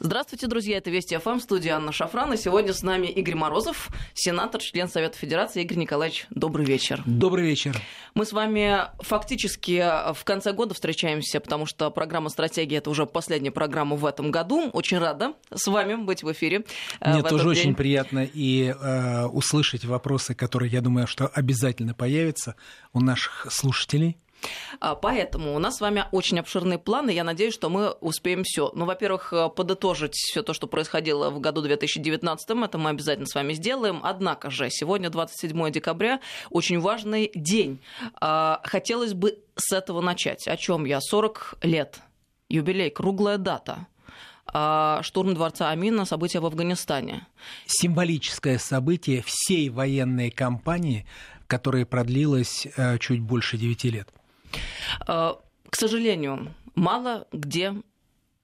Здравствуйте, друзья. Это Вести ФМ, студия Анна Шафран. И сегодня с нами Игорь Морозов, сенатор, член Совета Федерации. Игорь Николаевич, добрый вечер. Добрый вечер. Мы с вами фактически в конце года встречаемся, потому что программа «Стратегия» — это уже последняя программа в этом году. Очень рада с вами быть в эфире. Э, Мне тоже очень приятно и э, услышать вопросы, которые, я думаю, что обязательно появятся у наших слушателей. А, поэтому у нас с вами очень обширные планы. Я надеюсь, что мы успеем все. Ну, во-первых, э, подытожить все то, что происходило в году 2019. Это мы обязательно с вами сделаем. Однако же, сегодня 27 декабря, очень важный день. А, хотелось бы с этого начать. О чем я? 40 лет. Юбилей, круглая дата а, штурм дворца Амина, события в Афганистане. Символическое событие всей военной кампании, которая продлилась э, чуть больше 9 лет. Э, к сожалению, мало где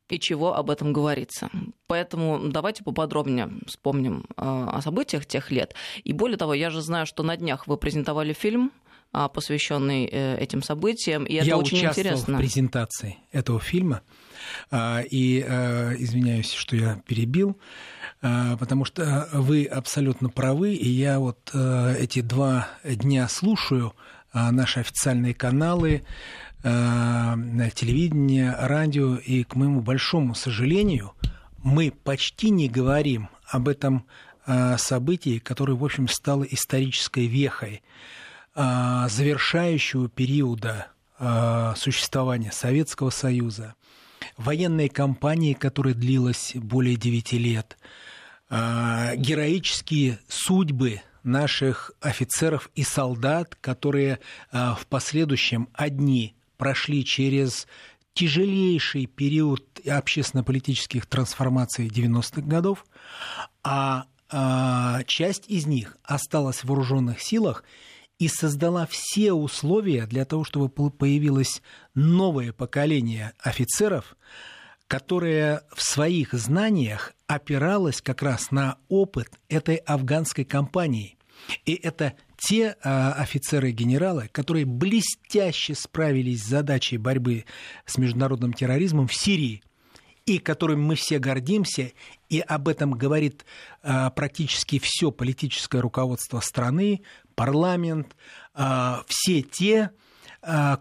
и чего об этом говорится. Поэтому давайте поподробнее вспомним э, о событиях тех лет. И более того, я же знаю, что на днях вы презентовали фильм а, посвященный э, этим событиям. И это я очень участвовал интересно. в презентации этого фильма. А, и извиняюсь, что я перебил, потому что вы абсолютно правы, и я вот эти два дня слушаю а, наши официальные каналы, а, телевидение, радио, и, к моему большому сожалению, мы почти не говорим об этом а, событии, которое, в общем, стало исторической вехой завершающего периода существования Советского Союза, военной кампании, которая длилась более девяти лет, героические судьбы наших офицеров и солдат, которые а, в последующем одни прошли через тяжелейший период общественно-политических трансформаций 90-х годов, а, а часть из них осталась в вооруженных силах и создала все условия для того, чтобы появилось новое поколение офицеров, которое в своих знаниях опиралось как раз на опыт этой афганской кампании. И это те а, офицеры и генералы, которые блестяще справились с задачей борьбы с международным терроризмом в Сирии, и которым мы все гордимся, и об этом говорит а, практически все политическое руководство страны, парламент, а, все те,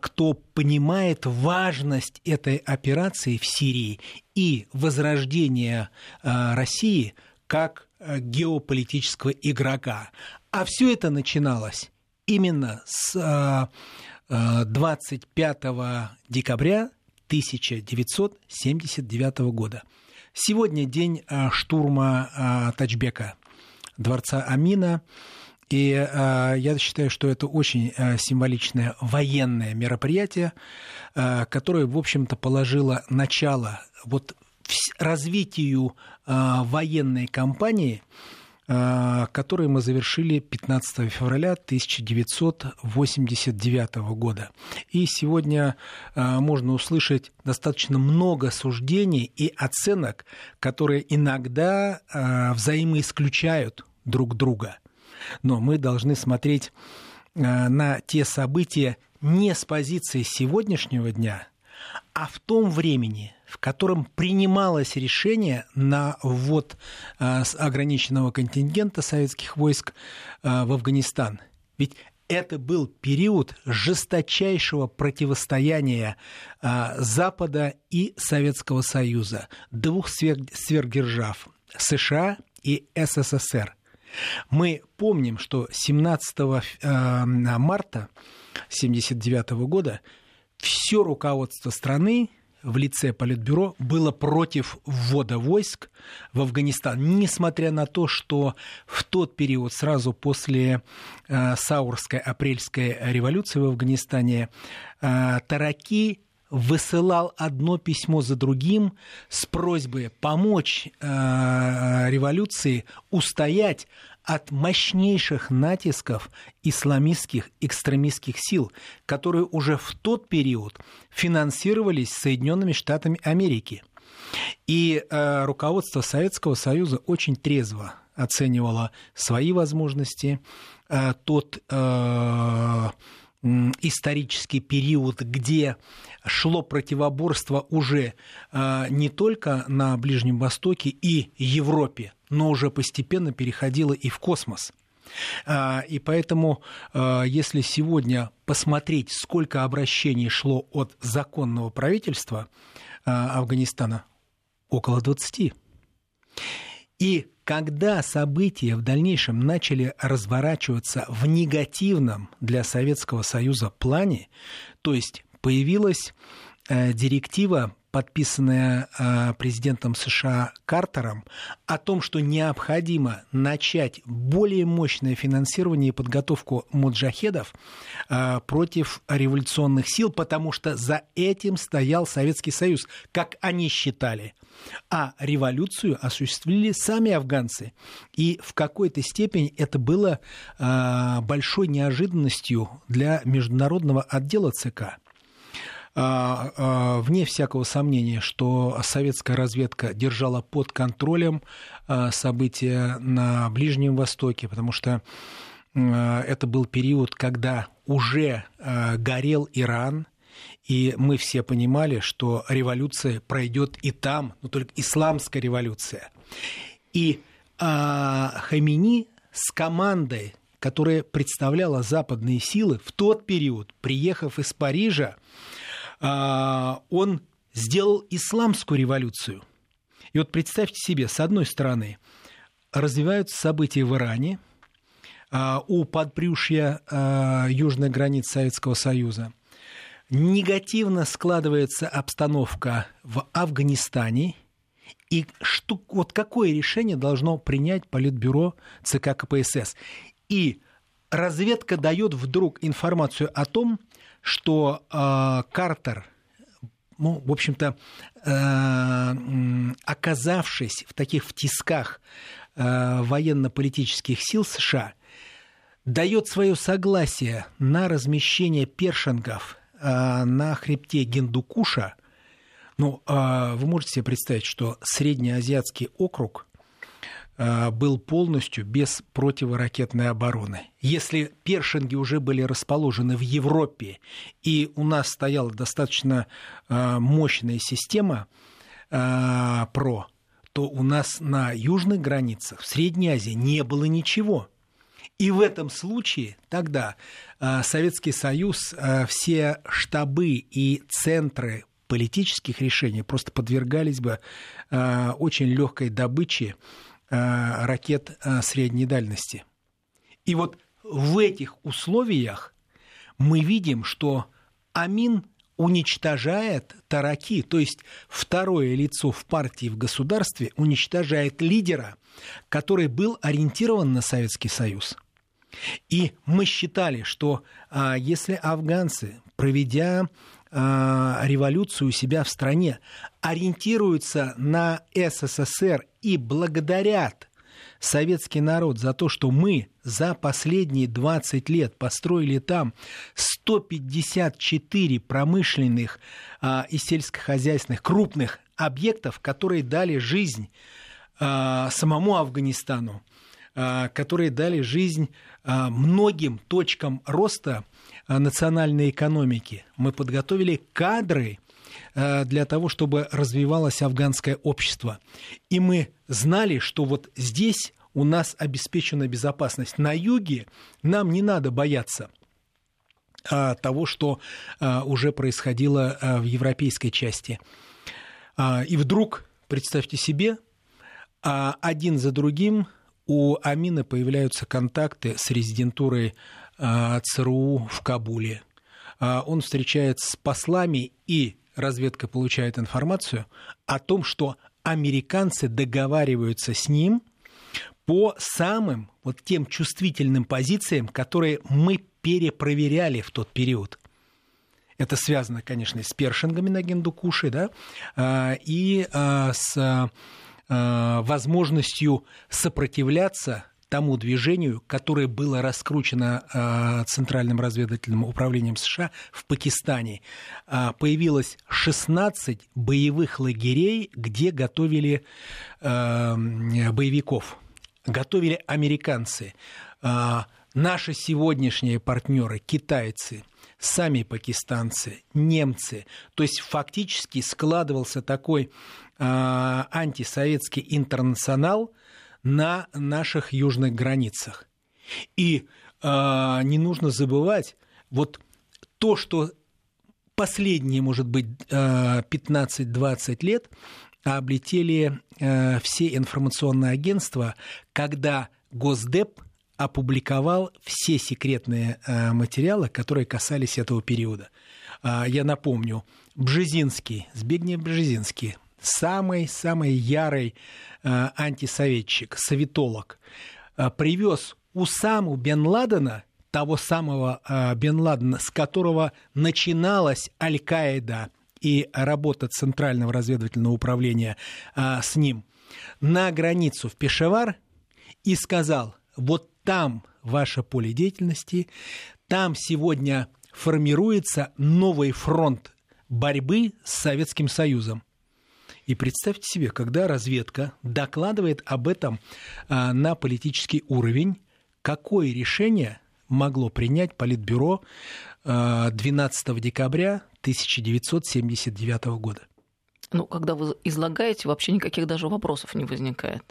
кто понимает важность этой операции в Сирии и возрождения а, России как геополитического игрока. А все это начиналось именно с 25 декабря 1979 года. Сегодня день штурма Тачбека, дворца Амина. И я считаю, что это очень символичное военное мероприятие, которое, в общем-то, положило начало вот развитию военной кампании, э, которую мы завершили 15 февраля 1989 года. И сегодня э, можно услышать достаточно много суждений и оценок, которые иногда э, взаимоисключают друг друга – но мы должны смотреть на те события не с позиции сегодняшнего дня, а в том времени, в котором принималось решение на ввод э, ограниченного контингента советских войск э, в Афганистан. Ведь это был период жесточайшего противостояния Запада и Советского Союза, двух сверхдержав – США и СССР – мы помним, что 17 э, марта 1979 года все руководство страны в лице Политбюро было против ввода войск в Афганистан, несмотря на то, что в тот период, сразу после э, Саурской апрельской революции в Афганистане, э, Тараки высылал одно письмо за другим с просьбой помочь э, революции устоять от мощнейших натисков исламистских экстремистских сил, которые уже в тот период финансировались Соединенными Штатами Америки. И э, руководство Советского Союза очень трезво оценивало свои возможности, э, тот э, исторический период, где шло противоборство уже не только на Ближнем Востоке и Европе, но уже постепенно переходило и в космос. И поэтому, если сегодня посмотреть, сколько обращений шло от законного правительства Афганистана, около 20. И когда события в дальнейшем начали разворачиваться в негативном для Советского Союза плане, то есть появилась э, директива подписанная э, президентом США Картером, о том, что необходимо начать более мощное финансирование и подготовку муджахедов э, против революционных сил, потому что за этим стоял Советский Союз, как они считали. А революцию осуществили сами афганцы. И в какой-то степени это было э, большой неожиданностью для международного отдела ЦК. А, а, вне всякого сомнения, что советская разведка держала под контролем а, события на Ближнем Востоке, потому что это был период, когда уже горел Иран, и мы все понимали, что революция пройдет и там, но только исламская революция. И Хамини с командой, которая представляла западные силы, в тот период, приехав из Парижа, он сделал исламскую революцию. И вот представьте себе, с одной стороны, развиваются события в Иране, а, у подбрюшья а, южной границы Советского Союза. Негативно складывается обстановка в Афганистане. И что, вот какое решение должно принять Политбюро ЦК КПСС? И разведка дает вдруг информацию о том, что э, Картер, ну, в общем-то, э, оказавшись в таких в тисках э, военно-политических сил США, дает свое согласие на размещение першингов э, на хребте Гендукуша. Ну, э, вы можете себе представить, что среднеазиатский округ был полностью без противоракетной обороны. Если першинги уже были расположены в Европе, и у нас стояла достаточно э, мощная система э, ПРО, то у нас на южных границах, в Средней Азии, не было ничего. И в этом случае тогда Советский Союз, все штабы и центры политических решений просто подвергались бы очень легкой добыче Э, ракет э, средней дальности. И вот в этих условиях мы видим, что Амин уничтожает тараки, то есть второе лицо в партии, в государстве, уничтожает лидера, который был ориентирован на Советский Союз. И мы считали, что а, если афганцы, проведя а, революцию у себя в стране, ориентируются на СССР и благодарят советский народ за то, что мы за последние 20 лет построили там 154 промышленных а, и сельскохозяйственных крупных объектов, которые дали жизнь а, самому Афганистану, а, которые дали жизнь а, многим точкам роста а, национальной экономики. Мы подготовили кадры для того, чтобы развивалось афганское общество. И мы знали, что вот здесь у нас обеспечена безопасность. На юге нам не надо бояться а, того, что а, уже происходило а, в европейской части. И вдруг, представьте себе, один за другим у Амина появляются контакты с резидентурой ЦРУ в Кабуле. Он встречается с послами и разведка получает информацию о том, что американцы договариваются с ним по самым вот тем чувствительным позициям, которые мы перепроверяли в тот период. Это связано, конечно, с першингами на Гендукуше, да, а, и а, с а, возможностью сопротивляться тому движению, которое было раскручено э, Центральным разведывательным управлением США в Пакистане. Э, появилось 16 боевых лагерей, где готовили э, боевиков. Готовили американцы. Наши сегодняшние партнеры, китайцы, сами пакистанцы, немцы, то есть фактически складывался такой антисоветский интернационал на наших южных границах. И э, не нужно забывать, вот то, что последние, может быть, 15-20 лет облетели все информационные агентства, когда Госдеп опубликовал все секретные материалы, которые касались этого периода. Я напомню, Бжезинский, Збигнев Бжезинский, самый-самый ярый антисоветчик, советолог, привез Усаму Бен Ладена – того самого э, Бен Ладена, с которого начиналась Аль-Каида и работа Центрального разведывательного управления э, с ним, на границу в Пешавар и сказал, вот там ваше поле деятельности, там сегодня формируется новый фронт борьбы с Советским Союзом. И представьте себе, когда разведка докладывает об этом а, на политический уровень, какое решение могло принять Политбюро 12 э, декабря 1979 года. Ну, когда вы излагаете, вообще никаких даже вопросов не возникает.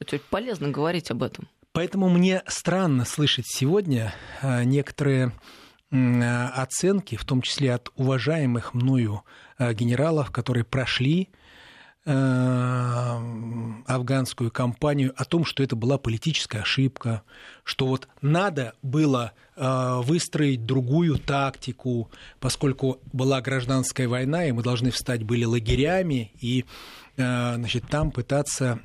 Это полезно говорить об этом. Поэтому мне странно слышать сегодня э, некоторые оценки, в том числе от уважаемых мною э, генералов, которые прошли афганскую кампанию о том, что это была политическая ошибка, что вот надо было э, выстроить другую тактику, поскольку была гражданская война, и мы должны встать были лагерями и э, значит, там пытаться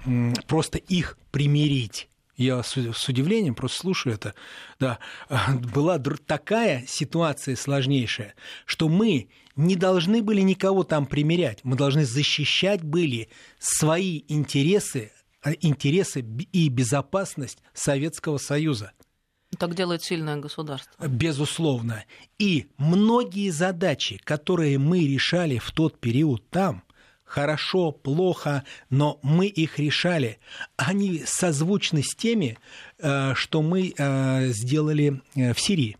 просто их примирить. Я с удивлением просто слушаю это. Да, была такая ситуация сложнейшая, что мы не должны были никого там примерять. Мы должны защищать были свои интересы, а, интересы и безопасность Советского Союза. Так делает сильное государство. Безусловно. И многие задачи, которые мы решали в тот период там, хорошо, плохо, но мы их решали. Они созвучны с теми, э, что мы э, сделали э, в Сирии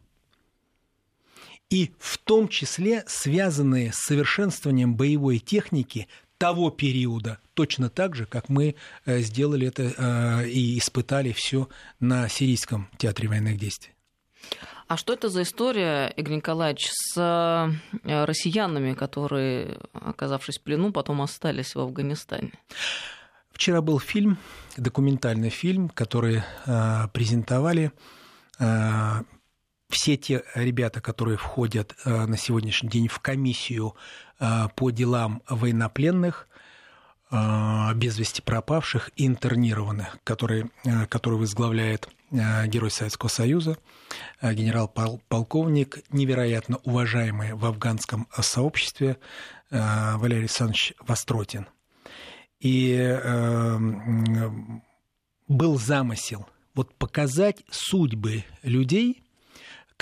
и в том числе связанные с совершенствованием боевой техники того периода, точно так же, как мы э, сделали это э, и испытали все на Сирийском театре военных действий. А что это за история, Игорь Николаевич, с э, россиянами, которые, оказавшись в плену, потом остались в Афганистане? Вчера был фильм, документальный фильм, который презентовали все те ребята, которые входят э, на сегодняшний день в комиссию э, по делам военнопленных, э, без вести пропавших и интернированных, который, который возглавляет герой Советского Союза, генерал-полковник, невероятно уважаемый в афганском сообществе Валерий Александрович Востротин. И был замысел вот показать судьбы людей,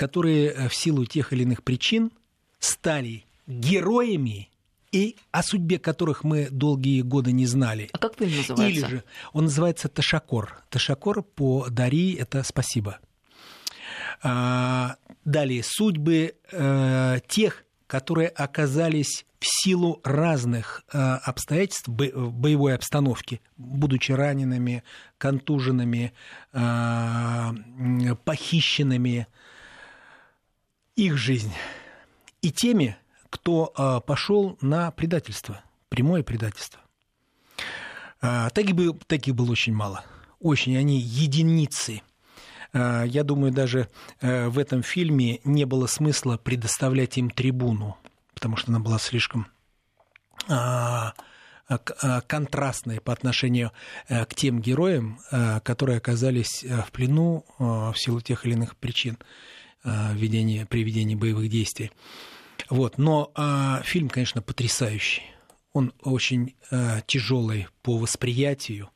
которые э, в силу тех или иных причин стали героями и о судьбе которых мы долгие годы не знали. А как фильм называется? Или же он называется Ташакор. Ташакор по Дари это спасибо. А, далее судьбы э, тех, которые оказались в силу разных э, обстоятельств в боевой обстановке, будучи ранеными, контуженными, похищенными, их жизнь и теми, кто а, пошел на предательство, прямое предательство. А, таких, бы, таких было очень мало. Очень, они единицы. А, я думаю, даже в этом фильме не было смысла предоставлять им трибуну, потому что она была слишком контрастной по отношению к тем героям, которые оказались в плену в силу тех или иных причин. Э, ведения, при ведении боевых действий. Вот. Но а, фильм, конечно, потрясающий. Он очень а, тяжелый по восприятию,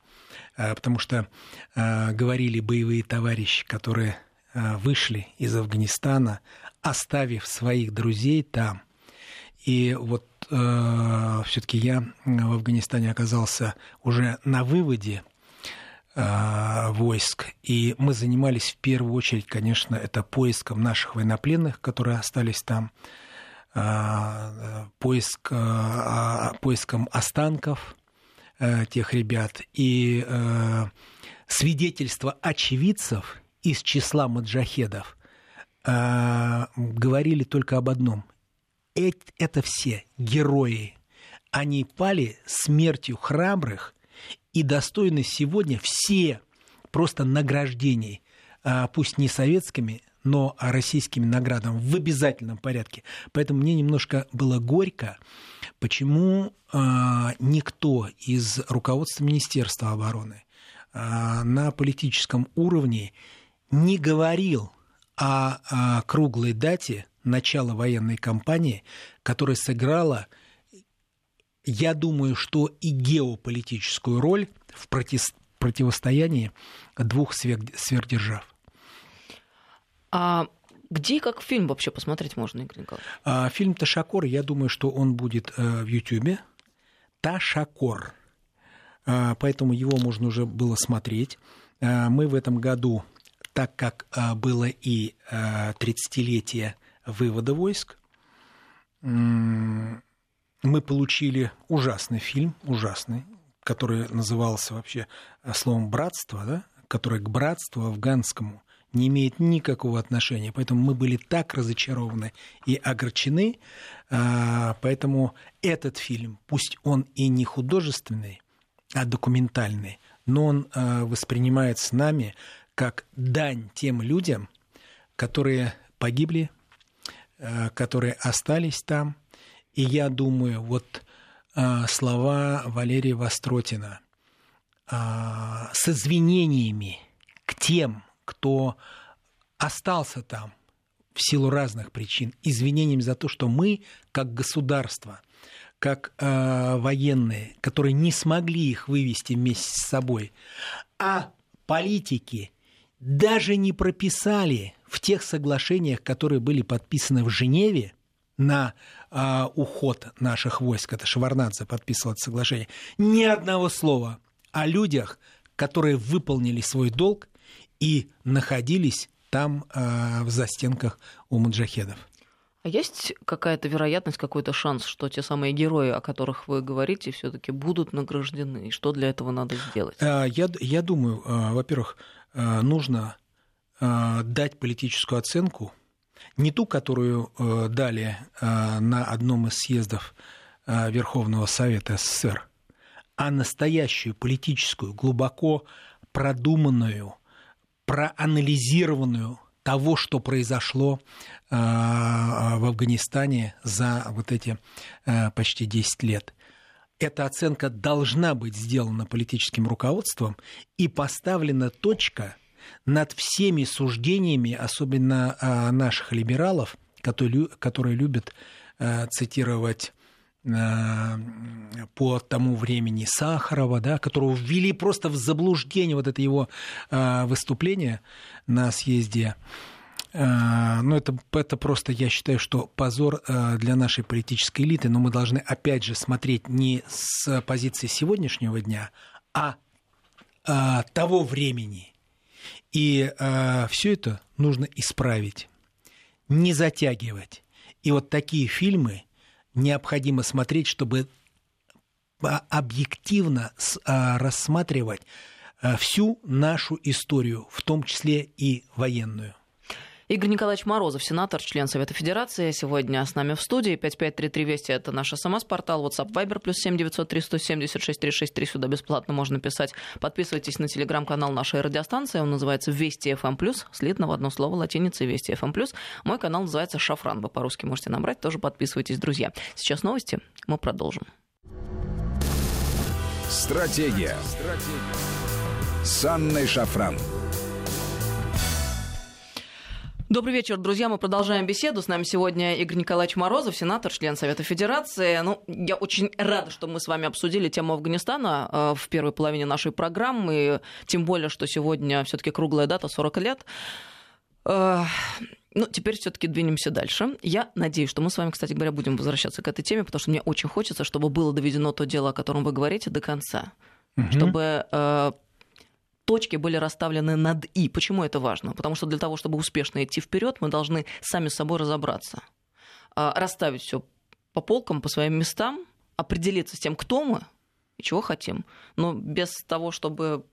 а, потому что а, говорили боевые товарищи, которые а, вышли из Афганистана, оставив своих друзей там. И вот э, все-таки я в Афганистане оказался уже на выводе войск. И мы занимались в первую очередь, конечно, это поиском наших военнопленных, которые остались там, поиск, поиском останков тех ребят. И свидетельства очевидцев из числа маджахедов говорили только об одном. Это все герои они пали смертью храбрых и достойны сегодня все просто награждений, а, пусть не советскими, но российскими наградами в обязательном порядке. Поэтому мне немножко было горько, почему а, никто из руководства Министерства обороны а, на политическом уровне не говорил о круглой дате начала военной кампании, которая сыграла я думаю, что и геополитическую роль в против... противостоянии двух сверхдержав. А где и как фильм вообще посмотреть можно, Игорь Николаевич? А, фильм «Ташакор», я думаю, что он будет э, в Ютьюбе. «Ташакор». А, поэтому его можно уже было смотреть. А, мы в этом году, так как а, было и а, 30-летие вывода войск, мы получили ужасный фильм, ужасный, который назывался вообще э, словом «братство», да, которое к братству афганскому не имеет никакого отношения. Поэтому мы были так разочарованы и огорчены. А, поэтому этот фильм, пусть он и не художественный, а документальный, но он э, воспринимается нами как дань тем людям, которые погибли, э, которые остались там – и я думаю, вот а, слова Валерия Востротина а, с извинениями к тем, кто остался там в силу разных причин, извинениями за то, что мы, как государство, как э, военные, которые не смогли их вывести вместе с собой, а политики даже не прописали в тех соглашениях, которые были подписаны в Женеве, на а, уход наших войск, это Шеварнадзе подписывал это соглашение, ни одного слова о людях, которые выполнили свой долг и находились там а, в застенках у муджахедов. А есть какая-то вероятность, какой-то шанс, что те самые герои, о которых вы говорите, все-таки будут награждены? И что для этого надо сделать? А, я, я думаю, а, во-первых, нужно дать политическую оценку не ту, которую э, дали э, на одном из съездов э, Верховного Совета СССР, а настоящую политическую, глубоко продуманную, проанализированную того, что произошло в Афганистане за вот эти почти 10 лет. Эта оценка должна быть сделана политическим руководством и поставлена точка – над всеми суждениями, особенно а, наших либералов, которые, любят а, цитировать а, по тому времени Сахарова, да, которого ввели просто в заблуждение вот это его выступление на съезде. Ну, это, это просто, я считаю, что позор для нашей политической элиты, но мы должны, опять же, смотреть не с позиции сегодняшнего дня, а того времени, и э, все это нужно исправить, не затягивать. И вот такие фильмы необходимо смотреть, чтобы объективно а, рассматривать а, всю нашу историю, в том числе и военную. Игорь Николаевич Морозов, сенатор, член Совета Федерации, сегодня с нами в студии. 5533 Вести – это наш СМС-портал, WhatsApp, Viber, плюс 7903 176 363. Сюда бесплатно можно писать. Подписывайтесь на телеграм-канал нашей радиостанции. Он называется Вести FM+, эм слитно в одно слово латиницей Вести FM+. Эм Мой канал называется Шафран. Вы по-русски можете набрать. Тоже подписывайтесь, друзья. Сейчас новости. Мы продолжим. Стратегия. Стратегия. С Анной Шафран. Добрый вечер, друзья. Мы продолжаем беседу. С нами сегодня Игорь Николаевич Морозов, сенатор, член Совета Федерации. Ну, я очень рада, что мы с вами обсудили тему Афганистана э, в первой половине нашей программы. Тем более, что сегодня все таки круглая дата, 40 лет. Э, ну, теперь все-таки двинемся дальше. Я надеюсь, что мы с вами, кстати говоря, будем возвращаться к этой теме, потому что мне очень хочется, чтобы было доведено то дело, о котором вы говорите, до конца. Угу. Чтобы э, точки были расставлены над «и». Почему это важно? Потому что для того, чтобы успешно идти вперед, мы должны сами с собой разобраться, а, расставить все по полкам, по своим местам, определиться с тем, кто мы и чего хотим. Но без того, чтобы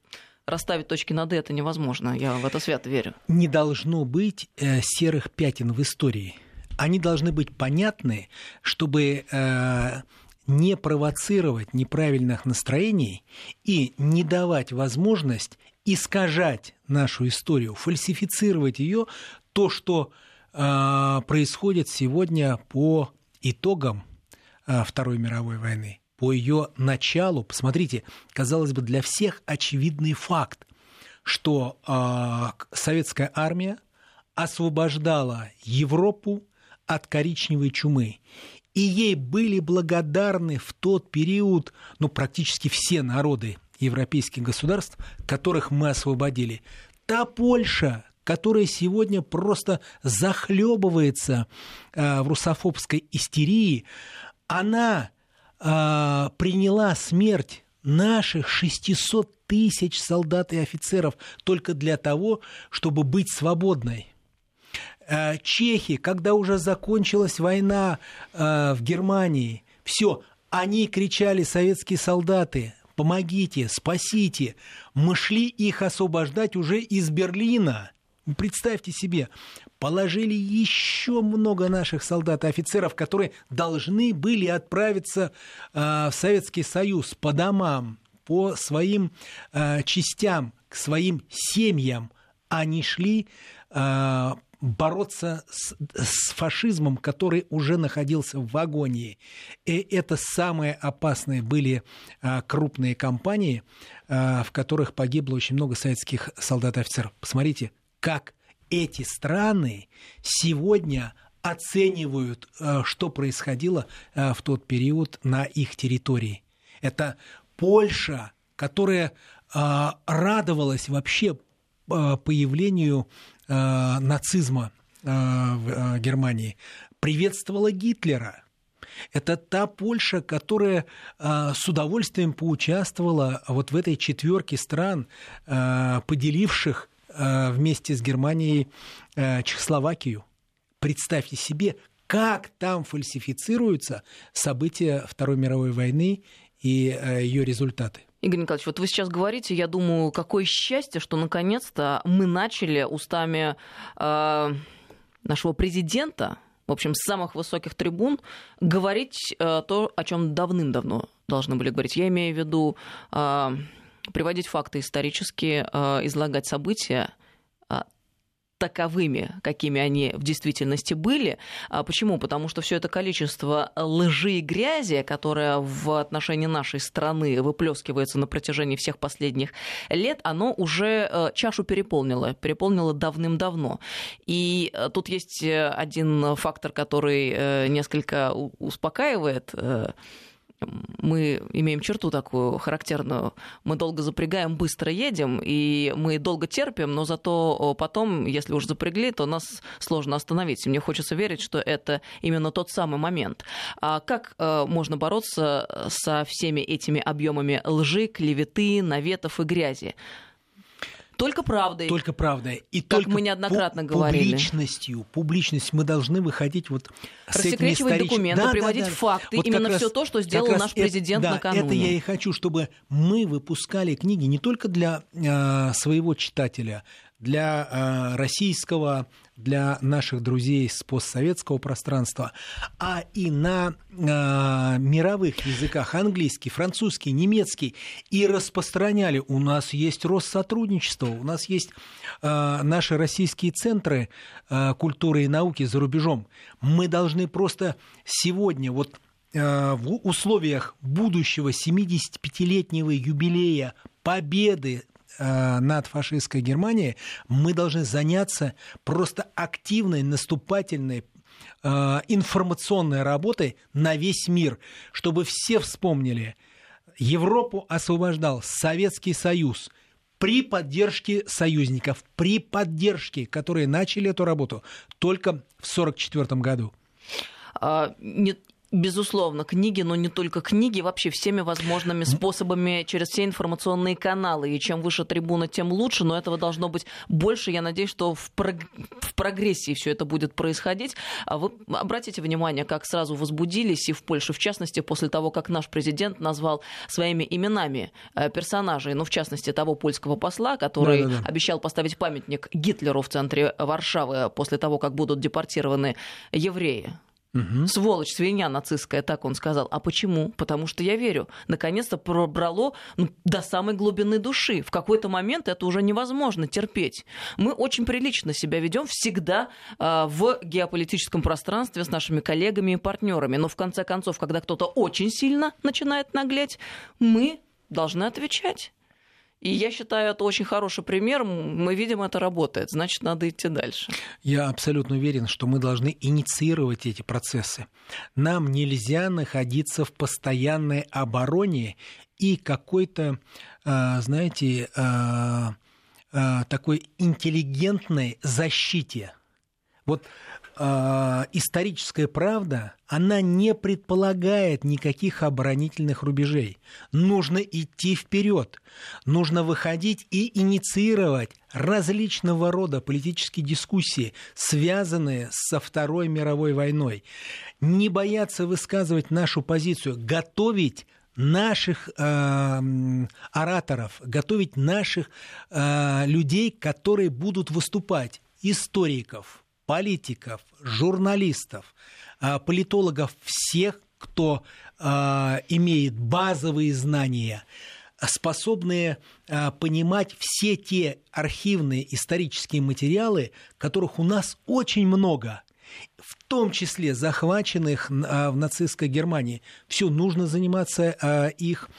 расставить точки над «и», это невозможно. Я в это свято верю. Не должно быть э, серых пятен в истории. Они должны быть понятны, чтобы э, не провоцировать неправильных настроений и не давать возможность искажать нашу историю, фальсифицировать ее, то, что э, происходит сегодня по итогам э, Второй мировой войны, по ее началу. Посмотрите, казалось бы, для всех очевидный факт, что э, советская армия освобождала Европу от коричневой чумы и ей были благодарны в тот период ну, практически все народы европейских государств, которых мы освободили. Та Польша, которая сегодня просто захлебывается э, в русофобской истерии, она э, приняла смерть наших 600 тысяч солдат и офицеров только для того, чтобы быть свободной. Э, чехи, когда уже закончилась война э, в Германии, все, они кричали, советские солдаты, помогите, спасите. Мы шли их освобождать уже из Берлина. Представьте себе, положили еще много наших солдат и офицеров, которые должны были отправиться э, в Советский Союз по домам, по своим частям, к своим семьям. Они шли бороться с, с фашизмом, который уже находился в агонии. И это самые опасные были а, крупные кампании, а, в которых погибло очень много советских солдат и офицеров. Посмотрите, как эти страны сегодня оценивают, а, что происходило а, в тот период на их территории. Это Польша, которая а, радовалась вообще а, появлению э, нацизма э, в э, Германии, приветствовала Гитлера. Это та Польша, которая э, с удовольствием поучаствовала вот в этой четверке стран, э, поделивших э, вместе с Германией э, Чехословакию. Представьте себе, как там фальсифицируются события Второй мировой войны и э, ее результаты. Игорь Николаевич, вот вы сейчас говорите, я думаю, какое счастье, что наконец-то мы начали устами э, нашего президента, в общем, с самых высоких трибун, говорить э, то, о чем давным-давно должны были говорить. Я имею в виду э, приводить факты исторические, э, излагать события таковыми, какими они в действительности были. А почему? Потому что все это количество лжи и грязи, которое в отношении нашей страны выплескивается на протяжении всех последних лет, оно уже э, чашу переполнило, переполнило давным-давно. И э, тут есть э, один фактор, который несколько успокаивает мы имеем черту такую характерную. Мы долго запрягаем, быстро едем, и мы долго терпим, но зато потом, если уже запрягли, то нас сложно остановить. Мне хочется верить, что это именно тот самый момент. А как э, можно бороться со всеми этими объемами лжи, клеветы, наветов и грязи? Только правдой. Только правдой. И как только мы неоднократно говорили. Публичностью, публичность. Мы должны выходить вот с этими историч... документы, да, приводить да, да. факты. Вот Именно все то, что сделал наш президент это, накануне. Да, это я и хочу, чтобы мы выпускали книги не только для э, своего читателя, для э, российского, для наших друзей с постсоветского пространства, а и на э, мировых языках английский, французский, немецкий, и распространяли. У нас есть Россотрудничество, у нас есть э, наши российские центры э, культуры и науки за рубежом. Мы должны просто сегодня вот в условиях будущего 75-летнего юбилея победы над фашистской Германией, мы должны заняться просто активной, наступательной э, информационной работой на весь мир, чтобы все вспомнили, Европу освобождал Советский Союз при поддержке союзников, при поддержке, которые начали эту работу только в 1944 году. А, Безусловно, книги, но не только книги, вообще всеми возможными способами через все информационные каналы. И чем выше трибуна, тем лучше, но этого должно быть больше. Я надеюсь, что в, прог... в прогрессии все это будет происходить. А вы обратите внимание, как сразу возбудились и в Польше, в частности, после того, как наш президент назвал своими именами э, персонажей, ну, в частности, того польского посла, который да, да, да. обещал поставить памятник Гитлеру в центре Варшавы после того, как будут депортированы евреи. Угу. Сволочь, свинья нацистская, так он сказал. А почему? Потому что я верю. Наконец-то пробрало ну, до самой глубины души. В какой-то момент это уже невозможно терпеть. Мы очень прилично себя ведем всегда э, в геополитическом пространстве с нашими коллегами и партнерами. Но в конце концов, когда кто-то очень сильно начинает наглеть, мы должны отвечать. И я считаю, это очень хороший пример. Мы видим, это работает. Значит, надо идти дальше. Я абсолютно уверен, что мы должны инициировать эти процессы. Нам нельзя находиться в постоянной обороне и какой-то, а, знаете, а, а, такой интеллигентной защите. Вот э, историческая правда, она не предполагает никаких оборонительных рубежей. Нужно идти вперед, нужно выходить и инициировать различного рода политические дискуссии, связанные со Второй мировой войной. Не бояться высказывать нашу позицию, готовить наших э, ораторов, готовить наших э, людей, которые будут выступать, историков, политиков, журналистов, а, политологов, всех, кто а, имеет базовые знания, способные а, понимать все те архивные исторические материалы, которых у нас очень много, в том числе захваченных в нацистской Германии. Все, нужно заниматься их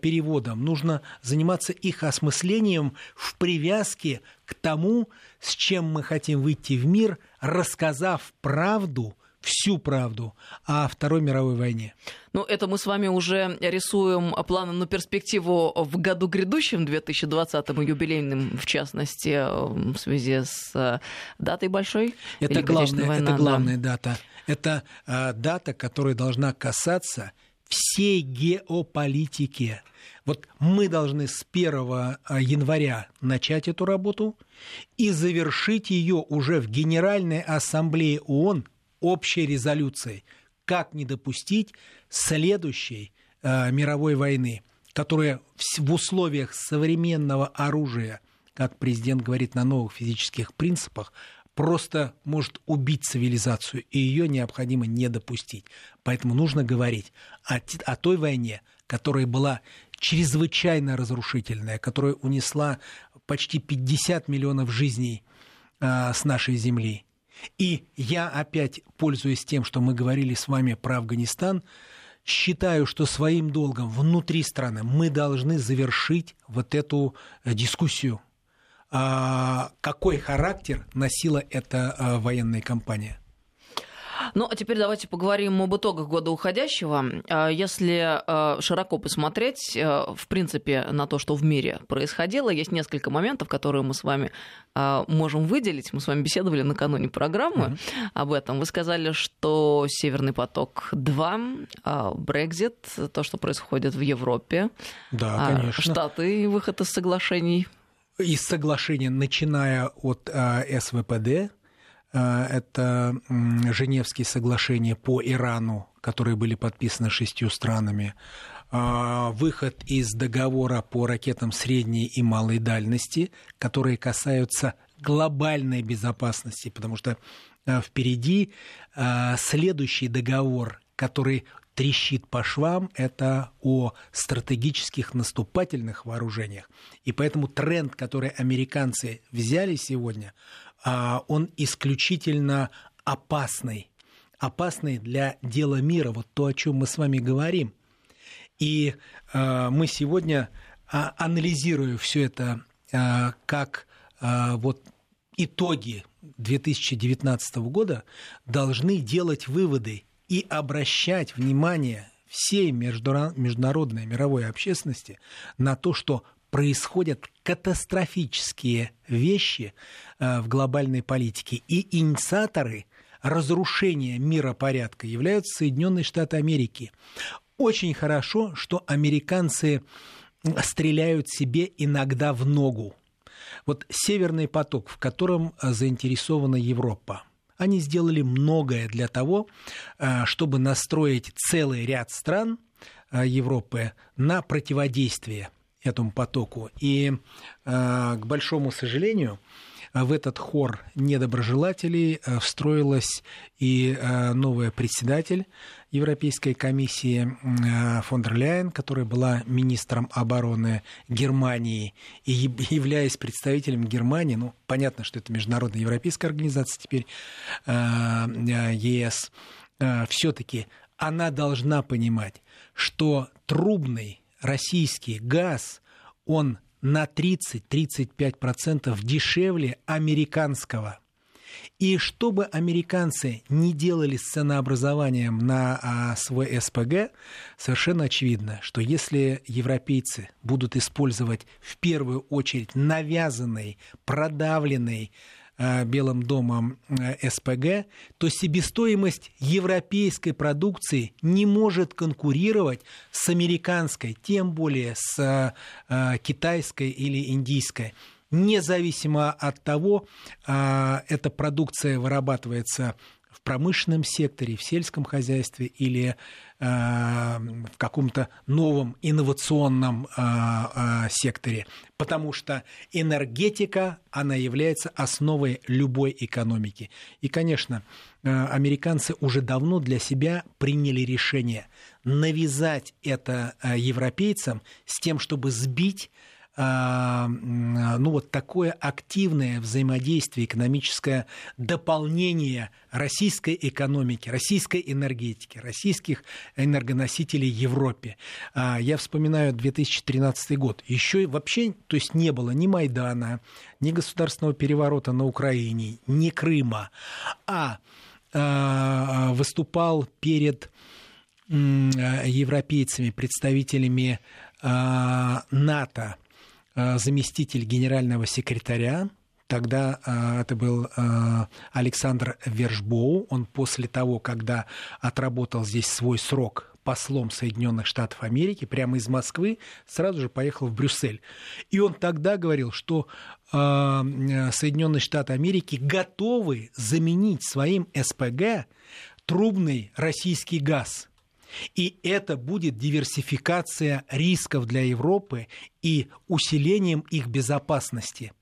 переводом, нужно заниматься их осмыслением в привязке к тому, с чем мы хотим выйти в мир, рассказав правду, всю правду о Второй мировой войне. Ну, это мы с вами уже рисуем планы на перспективу в году грядущем, 2020-м, юбилейным, в частности, в связи с э, датой большой. Это, главная, война, это главная да. дата. Это э, дата, которая должна касаться всей геополитики. Вот мы должны с 1 э, января начать эту работу и завершить ее уже в Генеральной Ассамблее ООН общей резолюцией, как не допустить следующей э, мировой войны, которая в условиях современного оружия, как президент говорит, на новых физических принципах, просто может убить цивилизацию, и ее необходимо не допустить. Поэтому нужно говорить о, о той войне, которая была чрезвычайно разрушительная, которая унесла почти 50 миллионов жизней э, с нашей земли. И я опять, пользуясь тем, что мы говорили с вами про Афганистан, считаю, что своим долгом внутри страны мы должны завершить вот эту э, дискуссию а, какой характер носила эта а, военная кампания. Ну, а теперь давайте поговорим об итогах года уходящего. А, если широко посмотреть, в принципе, на то, что в мире происходило, есть несколько моментов, которые мы с вами можем выделить. Мы с вами беседовали накануне программы mm-hmm. об этом. Вы сказали, что Северный поток-2, Брекзит, то, что происходит в Европе, да, конечно. Штаты, выход из соглашений из соглашения, начиная от СВПД, это э, Женевские соглашения по Ирану, которые были подписаны шестью странами, э, выход из договора по ракетам средней и малой дальности, которые касаются глобальной безопасности, потому что э, впереди следующий договор, который трещит по швам, это о стратегических наступательных вооружениях. И поэтому тренд, который американцы взяли сегодня, он исключительно опасный. Опасный для дела мира, вот то, о чем мы с вами говорим. И а, мы сегодня, а, анализируя все это как вот итоги 2019 года, должны делать выводы и обращать внимание всей международной мировой общественности на то, что происходят катастрофические вещи э, в глобальной политике, и инициаторы разрушения миропорядка являются Соединенные Штаты Америки. Очень хорошо, что американцы стреляют себе иногда в ногу. Вот Северный поток, в котором заинтересована Европа, они сделали многое для того, чтобы настроить целый ряд стран Европы на противодействие этому потоку. И, к большому сожалению, в этот хор недоброжелателей э, встроилась и э, новая председатель Европейской комиссии э, фон дер Ляйен, которая была министром обороны Германии и являясь представителем Германии, ну, понятно, что это международная европейская организация теперь, ЕС, все-таки она должна понимать, что трубный российский газ, он на 30-35% дешевле американского. И чтобы американцы не делали с ценообразованием на а, свой СПГ, совершенно очевидно, что если европейцы будут использовать в первую очередь навязанный, продавленный Белым домом э, СПГ, то себестоимость европейской продукции не может конкурировать с американской, тем более с э, китайской или индийской. Независимо от того, эта продукция вырабатывается в промышленном секторе, в сельском хозяйстве или Э, в каком-то новом инновационном э, э, секторе, потому что энергетика, она является основой любой экономики. И, конечно, американцы уже давно для себя приняли решение навязать это европейцам с тем, чтобы сбить ну, вот такое активное взаимодействие, экономическое дополнение российской экономики, российской энергетики, российских энергоносителей Европе. А, я вспоминаю 2013 год. Еще вообще, то есть не было ни Майдана, ни государственного переворота на Украине, ни Крыма, а, а выступал перед европейцами, представителями НАТО, Э, заместитель генерального секретаря, Тогда э, это был э, Александр Вершбоу. Он после того, когда отработал здесь свой срок послом Соединенных Штатов Америки, прямо из Москвы, сразу же поехал в Брюссель. И он тогда говорил, что э, Соединенные Штаты Америки готовы заменить своим СПГ трубный российский газ – и это будет диверсификация рисков для Европы и усилением их безопасности.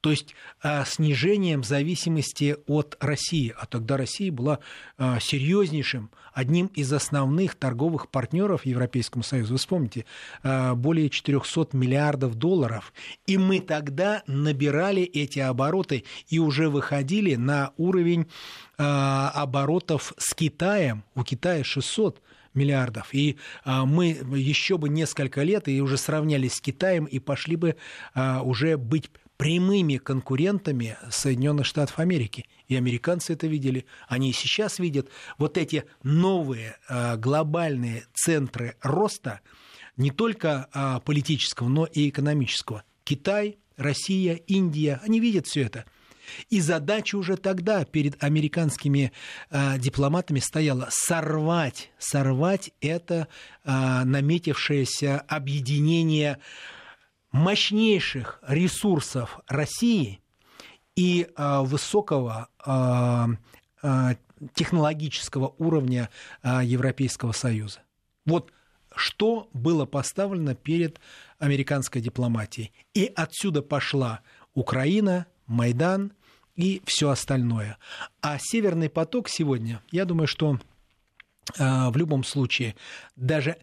То есть э, снижением зависимости от России. А тогда Россия была э, серьезнейшим, одним из основных торговых партнеров Европейскому Союзу. Вы вспомните, э, более 400 миллиардов долларов. И мы тогда набирали эти обороты и уже выходили на уровень оборотов с Китаем. У Китая 600 миллиардов. И а, мы еще бы несколько лет и уже сравнялись с Китаем и пошли бы а, уже быть прямыми конкурентами Соединенных Штатов Америки. И американцы это видели, они и сейчас видят вот эти новые а, глобальные центры роста, не только политического, но и экономического. Китай, Россия, Индия, они видят все это – и задача уже тогда перед американскими э, дипломатами стояла сорвать, сорвать это э, наметившееся объединение мощнейших ресурсов России и э, высокого э, э, технологического уровня э, Европейского Союза. Вот что было поставлено перед американской дипломатией. И отсюда пошла Украина, Майдан, и все остальное. А Северный поток сегодня, я думаю, что э, в любом случае, даже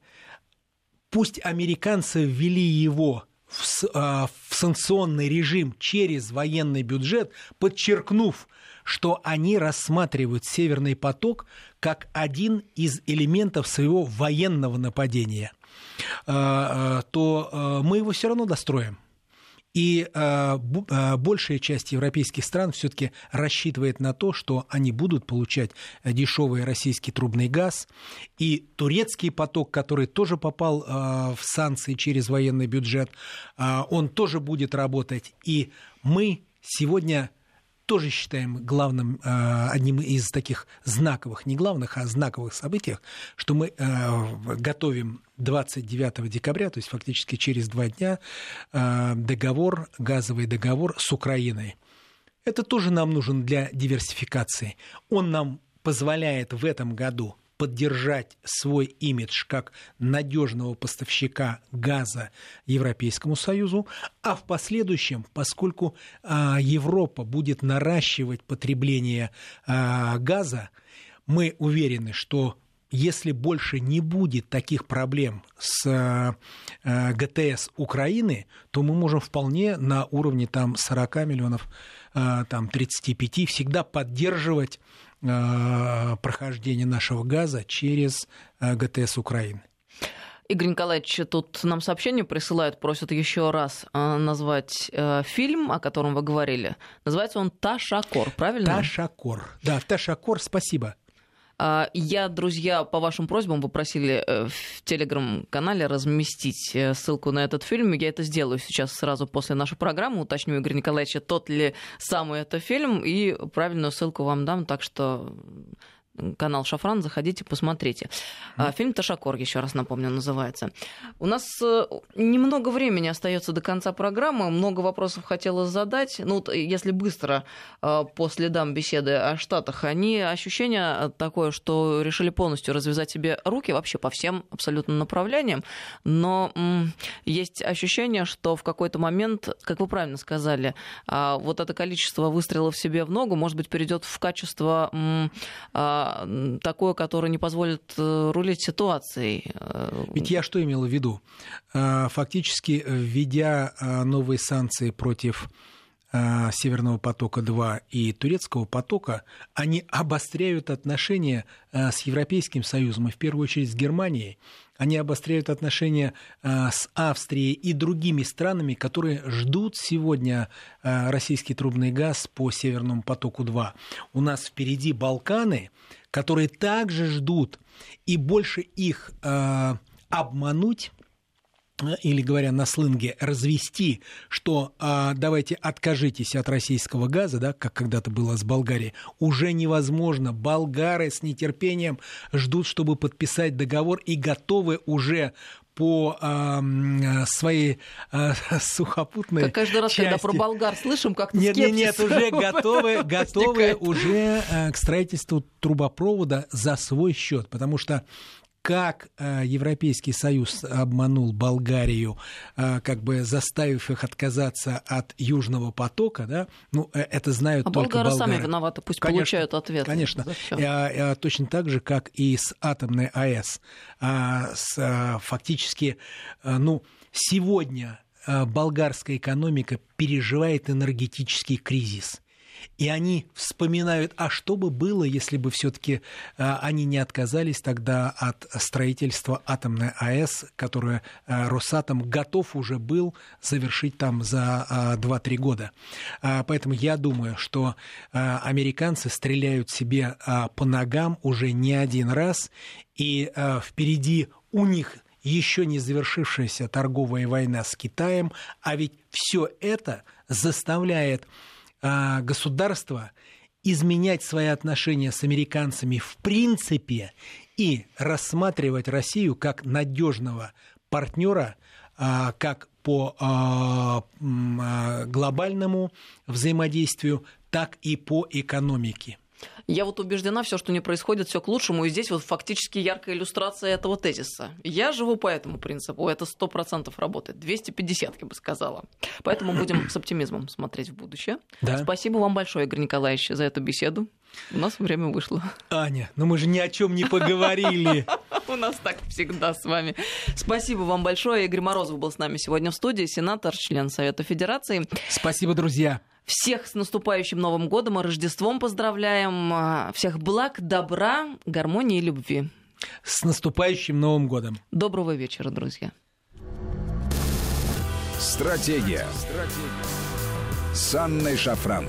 пусть американцы ввели его в, э, в санкционный режим через военный бюджет, подчеркнув, что они рассматривают Северный поток как один из элементов своего военного нападения, э, то мы его все равно достроим. И э, э, большая часть европейских стран все-таки рассчитывает на то, что они будут получать дешевый российский трубный газ. И турецкий поток, который тоже попал э, в санкции через военный бюджет, э, он тоже будет работать. И мы сегодня тоже считаем главным, э, одним из таких знаковых, не главных, а знаковых событий, что мы э, готовим 29 декабря, то есть фактически через два дня, э, договор, газовый договор с Украиной. Это тоже нам нужен для диверсификации. Он нам позволяет в этом году поддержать свой имидж как надежного поставщика газа Европейскому Союзу, а в последующем, поскольку а, Европа будет наращивать потребление а, газа, мы уверены, что если больше не будет таких проблем с э, ГТС Украины, то мы можем вполне на уровне там, 40 миллионов, там, 35 всегда поддерживать прохождения нашего газа через э, ГТС Украины. Игорь Николаевич, тут нам сообщение присылают, просят еще раз э, назвать фильм, о котором вы говорили. Называется он «Ташакор», правильно? «Ташакор». Да, «Ташакор», спасибо. А, я, друзья, по вашим просьбам попросили э, в телеграм-канале разместить э, ссылку на этот фильм. Я это сделаю сейчас сразу после нашей программы. Уточню Игорь Николаевича, тот ли самый это фильм, и правильную ссылку вам дам, так что канал Шафран, заходите, посмотрите. Mm. Фильм Ташакор, еще раз напомню, называется. У нас э, немного времени остается до конца программы, много вопросов хотелось задать. Ну, вот, если быстро э, по следам беседы о Штатах, они ощущение такое, что решили полностью развязать себе руки вообще по всем абсолютно направлениям, но есть ощущение, что в какой-то момент, как вы правильно сказали, а, вот это количество выстрелов себе в ногу, может быть, перейдет в качество а, такое, которое не позволит э, рулить ситуацией. Э, Ведь я что имел в виду? Э, фактически, введя новые санкции против Северного потока-2 и Турецкого потока, они обостряют отношения с Европейским Союзом и в первую очередь с Германией они обостряют отношения э, с Австрией и другими странами, которые ждут сегодня э, российский трубный газ по Северному потоку-2. У нас впереди Балканы, которые также ждут, и больше их э, обмануть или говоря на слынге, развести, что а, давайте откажитесь от российского газа, да, как когда-то было с Болгарией, уже невозможно. Болгары с нетерпением ждут, чтобы подписать договор и готовы уже по э, своей э, сухопутной как каждый раз, части. когда про болгар слышим, как-то нет, нет, нет, уже готовы, готовы уже э, к строительству трубопровода за свой счет, потому что как э, Европейский Союз обманул Болгарию, э, как бы заставив их отказаться от Южного потока, да, ну, э, это знают а только болгары. сами виноваты, пусть конечно, получают ответ. Конечно, а, а, точно так же, как и с атомной АЭС. А, с, а, фактически, а, ну, сегодня болгарская экономика переживает энергетический кризис – и они вспоминают, а что бы было, если бы все-таки а, они не отказались тогда от строительства атомной АЭС, которую а, Росатом готов уже был завершить там за 2-3 а, года. Поэтому я думаю, что американцы стреляют себе по ногам уже не один раз, и впереди у них еще не завершившаяся торговая война с Китаем, а ведь все это заставляет государства изменять свои отношения с американцами в принципе и рассматривать Россию как надежного партнера, а, как по а, глобальному взаимодействию, так и по экономике. Я вот убеждена, все, что не происходит, все к лучшему. И здесь вот фактически яркая иллюстрация этого тезиса. Я живу по этому принципу. Это сто процентов работает. 250, я бы сказала. Поэтому будем с оптимизмом смотреть в будущее. Да. Спасибо вам большое, Игорь Николаевич, за эту беседу. У нас время вышло. Аня, но мы же ни о чем не поговорили. У нас так всегда с вами. Спасибо вам большое. Игорь Морозов был с нами сегодня в студии, сенатор, член Совета Федерации. Спасибо, друзья. Всех с наступающим Новым годом и Рождеством поздравляем. А, всех благ, добра, гармонии и любви. С наступающим Новым годом. Доброго вечера, друзья. Стратегия. Стратегия. С Анной Шафран.